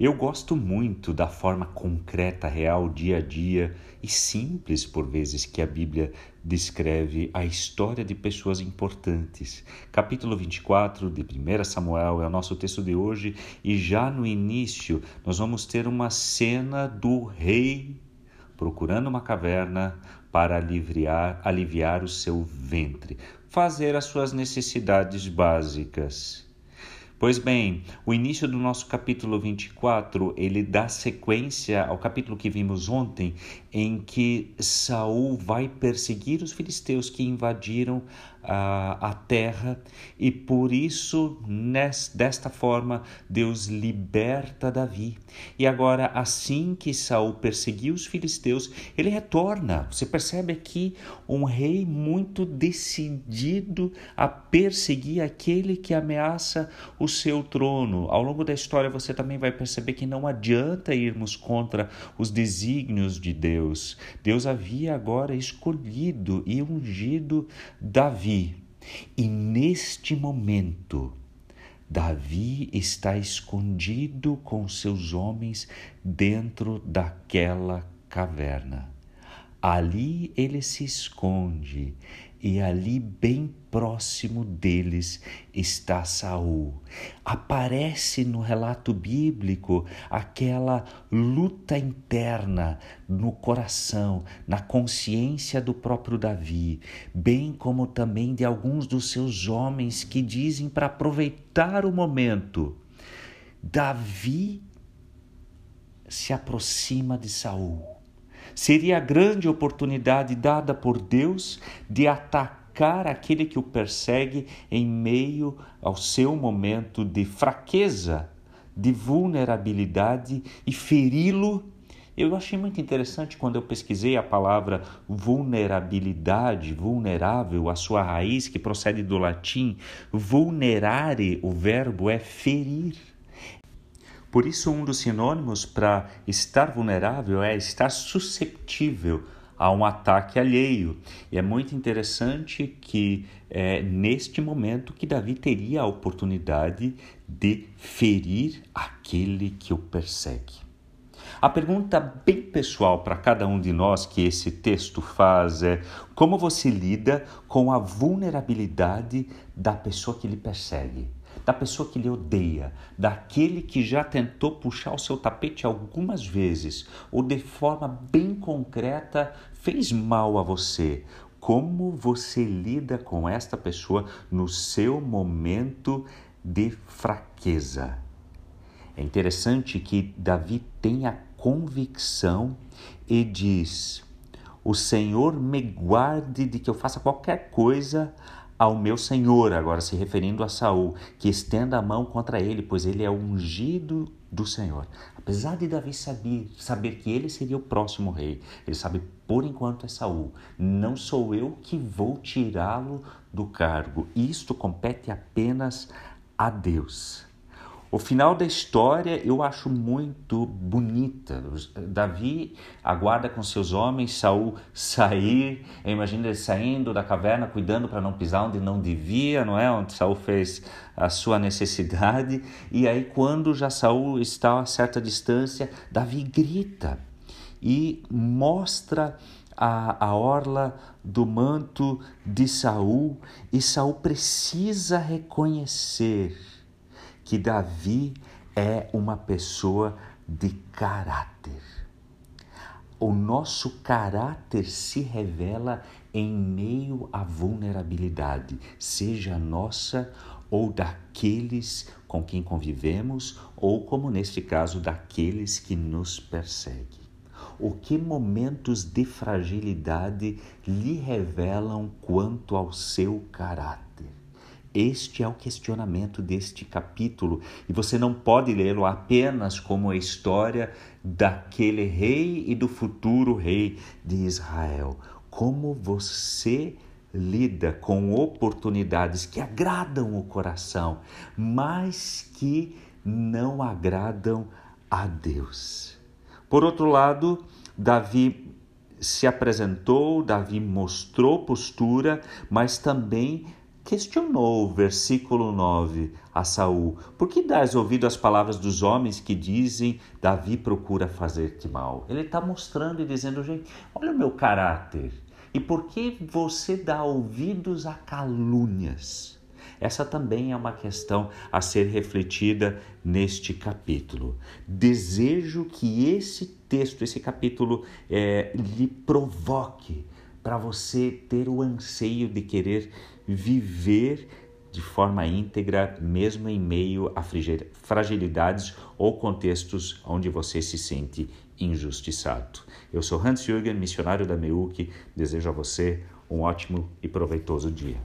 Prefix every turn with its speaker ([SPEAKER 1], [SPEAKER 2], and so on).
[SPEAKER 1] Eu gosto muito da forma concreta, real, dia a dia e simples, por vezes, que a Bíblia descreve a história de pessoas importantes. Capítulo 24 de 1 Samuel é o nosso texto de hoje e já no início nós vamos ter uma cena do rei procurando uma caverna para aliviar, aliviar o seu ventre, fazer as suas necessidades básicas. Pois bem, o início do nosso capítulo 24, ele dá sequência ao capítulo que vimos ontem, em que Saul vai perseguir os filisteus que invadiram a, a terra e por isso nesta desta forma Deus liberta Davi. E agora assim que Saul perseguiu os filisteus, ele retorna. Você percebe aqui um rei muito decidido a perseguir aquele que ameaça o seu trono. Ao longo da história você também vai perceber que não adianta irmos contra os desígnios de Deus. Deus havia agora escolhido e ungido Davi e neste momento, Davi está escondido com seus homens dentro daquela caverna. Ali ele se esconde e ali bem próximo deles está Saul. Aparece no relato bíblico aquela luta interna no coração, na consciência do próprio Davi, bem como também de alguns dos seus homens que dizem para aproveitar o momento. Davi se aproxima de Saul Seria a grande oportunidade dada por Deus de atacar aquele que o persegue em meio ao seu momento de fraqueza, de vulnerabilidade e feri-lo. Eu achei muito interessante quando eu pesquisei a palavra vulnerabilidade, vulnerável, a sua raiz que procede do latim, vulnerare, o verbo é ferir. Por isso, um dos sinônimos para estar vulnerável é estar susceptível a um ataque alheio. E é muito interessante que é neste momento que Davi teria a oportunidade de ferir aquele que o persegue. A pergunta bem pessoal para cada um de nós que esse texto faz é: como você lida com a vulnerabilidade da pessoa que lhe persegue? Da pessoa que lhe odeia, daquele que já tentou puxar o seu tapete algumas vezes ou de forma bem concreta fez mal a você. Como você lida com esta pessoa no seu momento de fraqueza? É interessante que Davi tem a convicção e diz: O Senhor me guarde de que eu faça qualquer coisa ao meu senhor, agora se referindo a Saul, que estenda a mão contra ele, pois ele é ungido do Senhor. Apesar de Davi saber, saber que ele seria o próximo rei, ele sabe por enquanto é Saul. Não sou eu que vou tirá-lo do cargo. Isto compete apenas a Deus. O final da história eu acho muito bonita. Davi aguarda com seus homens Saul sair. Imagina ele saindo da caverna, cuidando para não pisar onde não devia, não é? Onde Saul fez a sua necessidade. E aí, quando já Saul está a certa distância, Davi grita e mostra a, a orla do manto de Saul. E Saul precisa reconhecer que Davi é uma pessoa de caráter. O nosso caráter se revela em meio à vulnerabilidade, seja nossa ou daqueles com quem convivemos, ou, como neste caso, daqueles que nos perseguem. O que momentos de fragilidade lhe revelam quanto ao seu caráter? Este é o questionamento deste capítulo, e você não pode lê-lo apenas como a história daquele rei e do futuro rei de Israel. Como você lida com oportunidades que agradam o coração, mas que não agradam a Deus. Por outro lado, Davi se apresentou, Davi mostrou postura, mas também questionou, versículo 9, a Saul: Por que dás ouvido às palavras dos homens que dizem Davi procura fazer-te mal? Ele está mostrando e dizendo, gente, olha o meu caráter. E por que você dá ouvidos a calúnias? Essa também é uma questão a ser refletida neste capítulo. Desejo que esse texto, esse capítulo, é, lhe provoque para você ter o anseio de querer viver de forma íntegra, mesmo em meio a fragilidades ou contextos onde você se sente injustiçado. Eu sou Hans Jürgen, missionário da MEUC, desejo a você um ótimo e proveitoso dia.